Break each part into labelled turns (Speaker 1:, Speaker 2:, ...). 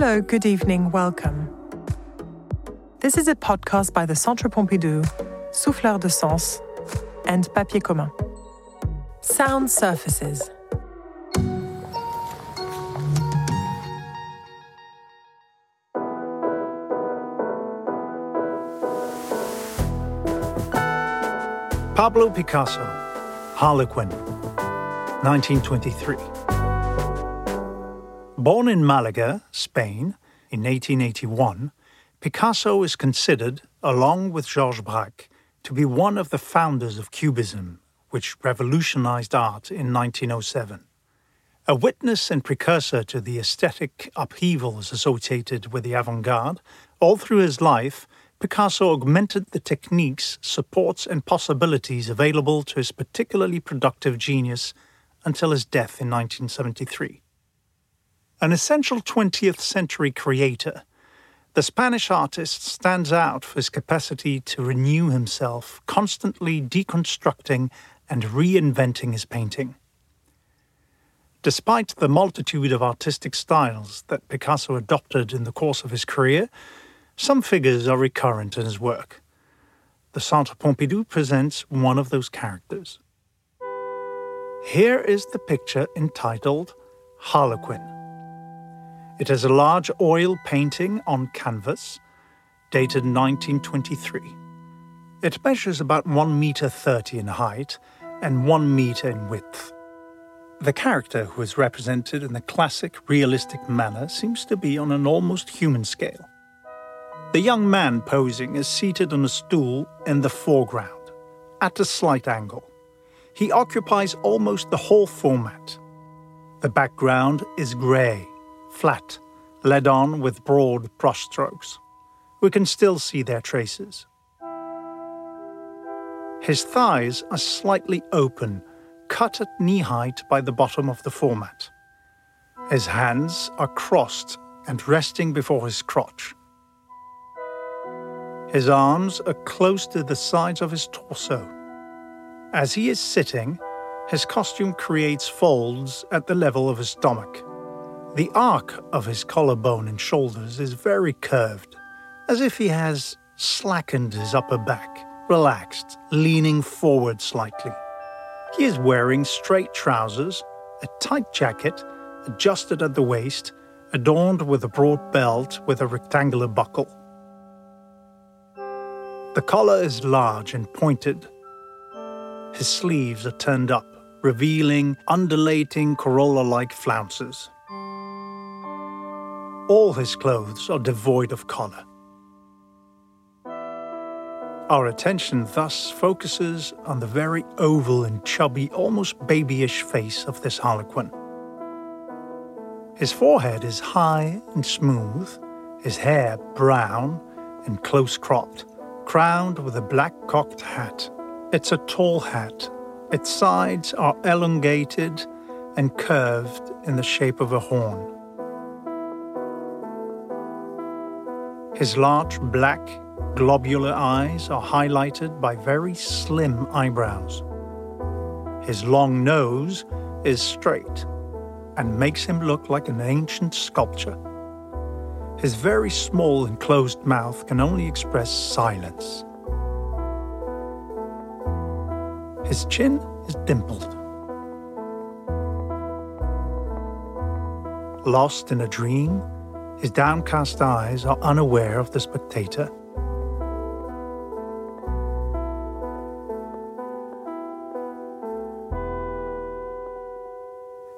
Speaker 1: Hello, good evening, welcome. This is a podcast by the Centre Pompidou, Souffleur de Sens, and Papier Commun. Sound surfaces.
Speaker 2: Pablo Picasso, Harlequin, 1923. Born in Malaga, Spain, in 1881, Picasso is considered, along with Georges Braque, to be one of the founders of Cubism, which revolutionized art in 1907. A witness and precursor to the aesthetic upheavals associated with the avant garde, all through his life, Picasso augmented the techniques, supports, and possibilities available to his particularly productive genius until his death in 1973. An essential 20th century creator, the Spanish artist stands out for his capacity to renew himself, constantly deconstructing and reinventing his painting. Despite the multitude of artistic styles that Picasso adopted in the course of his career, some figures are recurrent in his work. The Centre Pompidou presents one of those characters. Here is the picture entitled Harlequin. It is a large oil painting on canvas, dated 1923. It measures about 1 meter 30 in height and 1 meter in width. The character who is represented in the classic realistic manner seems to be on an almost human scale. The young man posing is seated on a stool in the foreground, at a slight angle. He occupies almost the whole format. The background is grey, flat, led on with broad brushstrokes. We can still see their traces. His thighs are slightly open, cut at knee height by the bottom of the format. His hands are crossed and resting before his crotch. His arms are close to the sides of his torso. As he is sitting, his costume creates folds at the level of his stomach. The arc of his collarbone and shoulders is very curved, as if he has slackened his upper back, relaxed, leaning forward slightly. He is wearing straight trousers, a tight jacket, adjusted at the waist, adorned with a broad belt with a rectangular buckle. The collar is large and pointed. His sleeves are turned up, revealing undulating corolla like flounces. All his clothes are devoid of collar. Our attention thus focuses on the very oval and chubby, almost babyish face of this harlequin. His forehead is high and smooth, his hair brown and close cropped crowned with a black cocked hat. It's a tall hat. Its sides are elongated and curved in the shape of a horn. His large black, globular eyes are highlighted by very slim eyebrows. His long nose is straight and makes him look like an ancient sculpture. His very small and closed mouth can only express silence. His chin is dimpled. Lost in a dream, his downcast eyes are unaware of the spectator.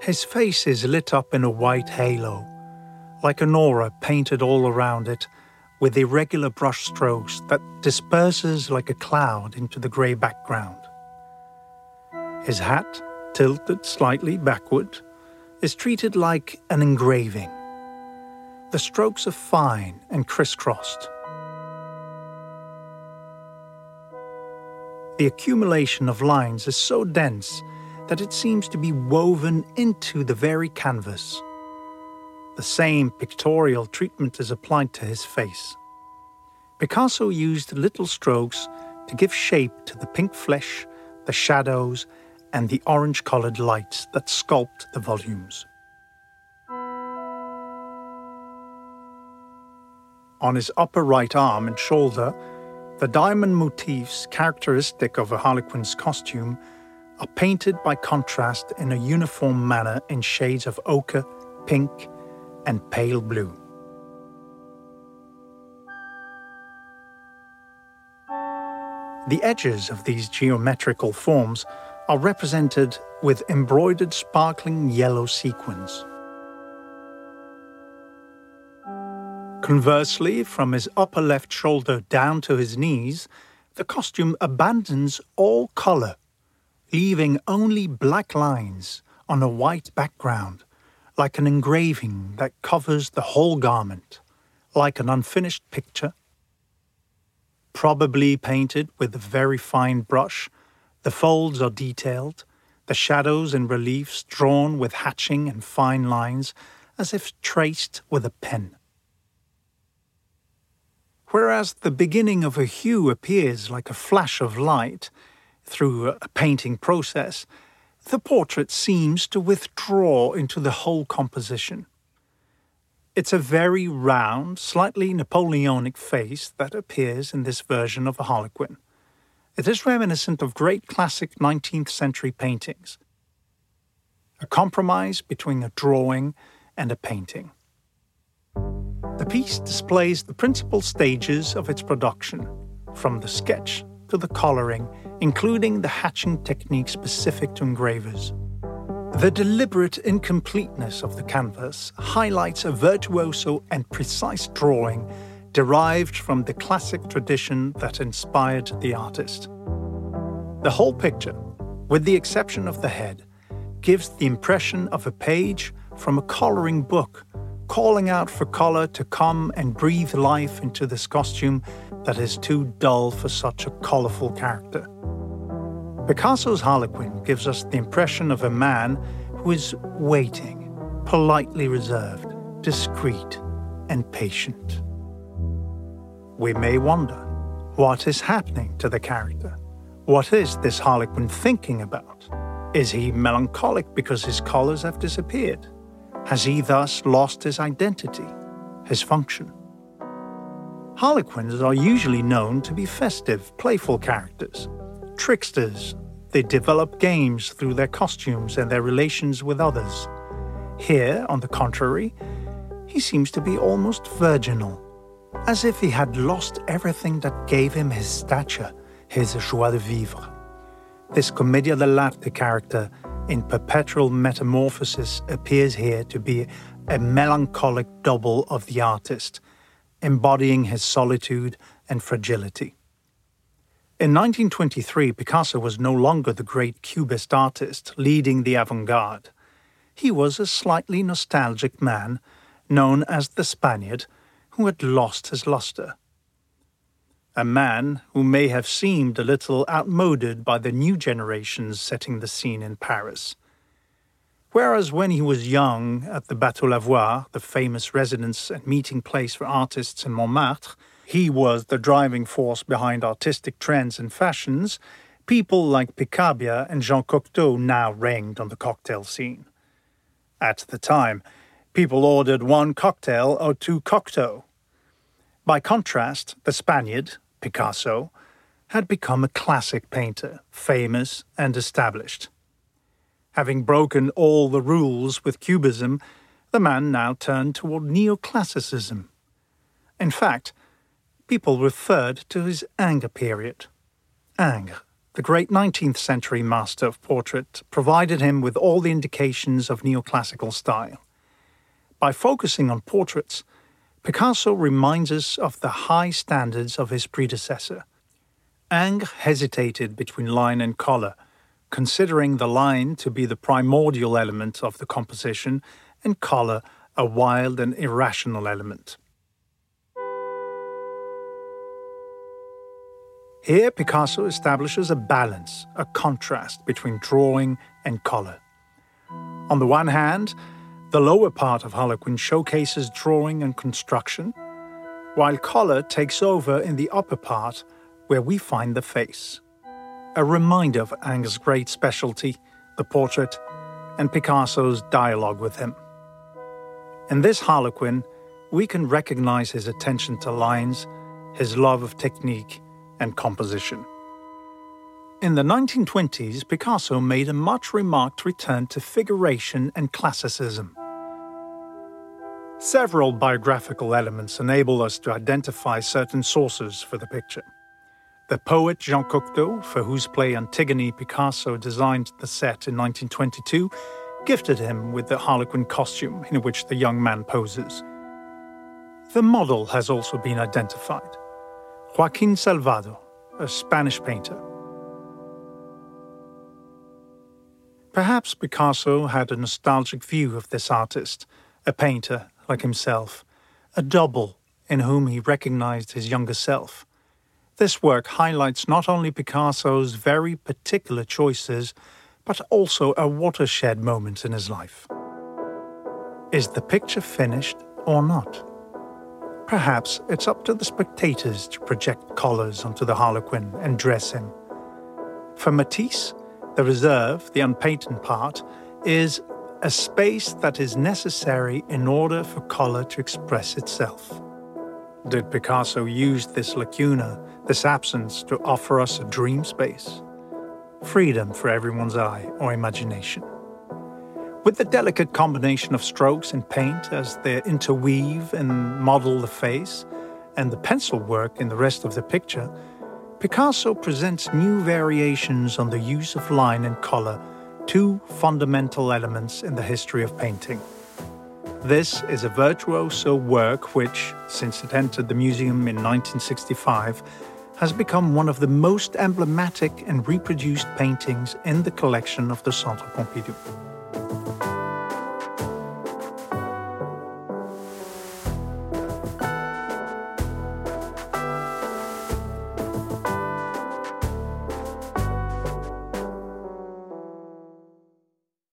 Speaker 2: His face is lit up in a white halo like an aura painted all around it with irregular brush strokes that disperses like a cloud into the grey background. His hat, tilted slightly backward, is treated like an engraving. The strokes are fine and crisscrossed. The accumulation of lines is so dense that it seems to be woven into the very canvas. The same pictorial treatment is applied to his face. Picasso used little strokes to give shape to the pink flesh, the shadows, and the orange colored lights that sculpt the volumes. On his upper right arm and shoulder, the diamond motifs characteristic of a harlequin's costume are painted by contrast in a uniform manner in shades of ochre, pink, and pale blue. The edges of these geometrical forms are represented with embroidered sparkling yellow sequins. Conversely, from his upper left shoulder down to his knees, the costume abandons all colour, leaving only black lines on a white background, like an engraving that covers the whole garment, like an unfinished picture. Probably painted with a very fine brush, the folds are detailed, the shadows and reliefs drawn with hatching and fine lines, as if traced with a pen. Whereas the beginning of a hue appears like a flash of light through a painting process, the portrait seems to withdraw into the whole composition. It's a very round, slightly Napoleonic face that appears in this version of a harlequin. It is reminiscent of great classic 19th century paintings, a compromise between a drawing and a painting. The piece displays the principal stages of its production, from the sketch to the colouring, including the hatching technique specific to engravers. The deliberate incompleteness of the canvas highlights a virtuoso and precise drawing derived from the classic tradition that inspired the artist. The whole picture, with the exception of the head, gives the impression of a page from a colouring book calling out for colour to come and breathe life into this costume that is too dull for such a colourful character. Picasso's Harlequin gives us the impression of a man who is waiting, politely reserved, discreet, and patient. We may wonder what is happening to the character. What is this Harlequin thinking about? Is he melancholic because his colours have disappeared? Has he thus lost his identity, his function? Harlequins are usually known to be festive, playful characters, tricksters. They develop games through their costumes and their relations with others. Here, on the contrary, he seems to be almost virginal, as if he had lost everything that gave him his stature, his joie de vivre. This commedia dell'arte character in perpetual metamorphosis appears here to be a melancholic double of the artist, embodying his solitude and fragility. In 1923, Picasso was no longer the great Cubist artist leading the avant garde. He was a slightly nostalgic man, known as the Spaniard, who had lost his luster. A man who may have seemed a little outmoded by the new generations setting the scene in Paris. Whereas when he was young at the Bateau Lavoir, the famous residence and meeting place for artists in Montmartre, he was the driving force behind artistic trends and fashions, people like Picabia and Jean Cocteau now reigned on the cocktail scene. At the time, people ordered one cocktail or two Cocteau. By contrast, the Spaniard, Picasso, had become a classic painter, famous and established. Having broken all the rules with Cubism, the man now turned toward neoclassicism. In fact, people referred to his Ingres period. Ingres, the great 19th century master of portrait, provided him with all the indications of neoclassical style. By focusing on portraits, Picasso reminds us of the high standards of his predecessor. Ingres hesitated between line and colour, considering the line to be the primordial element of the composition and colour a wild and irrational element. Here, Picasso establishes a balance, a contrast between drawing and colour. On the one hand, the lower part of Harlequin showcases drawing and construction, while colour takes over in the upper part where we find the face. A reminder of Ingres' great specialty, the portrait, and Picasso's dialogue with him. In this Harlequin, we can recognize his attention to lines, his love of technique and composition. In the 1920s, Picasso made a much remarked return to figuration and classicism. Several biographical elements enable us to identify certain sources for the picture. The poet Jean Cocteau, for whose play Antigone Picasso designed the set in 1922, gifted him with the harlequin costume in which the young man poses. The model has also been identified Joaquin Salvado, a Spanish painter. Perhaps Picasso had a nostalgic view of this artist, a painter like himself, a double in whom he recognized his younger self. This work highlights not only Picasso's very particular choices, but also a watershed moment in his life. Is the picture finished or not? Perhaps it's up to the spectators to project colours onto the Harlequin and dress him. For Matisse, the reserve, the unpainted part, is a space that is necessary in order for colour to express itself. Did Picasso use this lacuna, this absence, to offer us a dream space? Freedom for everyone's eye or imagination. With the delicate combination of strokes and paint as they interweave and model the face, and the pencil work in the rest of the picture, Picasso presents new variations on the use of line and color, two fundamental elements in the history of painting. This is a virtuoso work which, since it entered the museum in 1965, has become one of the most emblematic and reproduced paintings in the collection of the Centre Pompidou.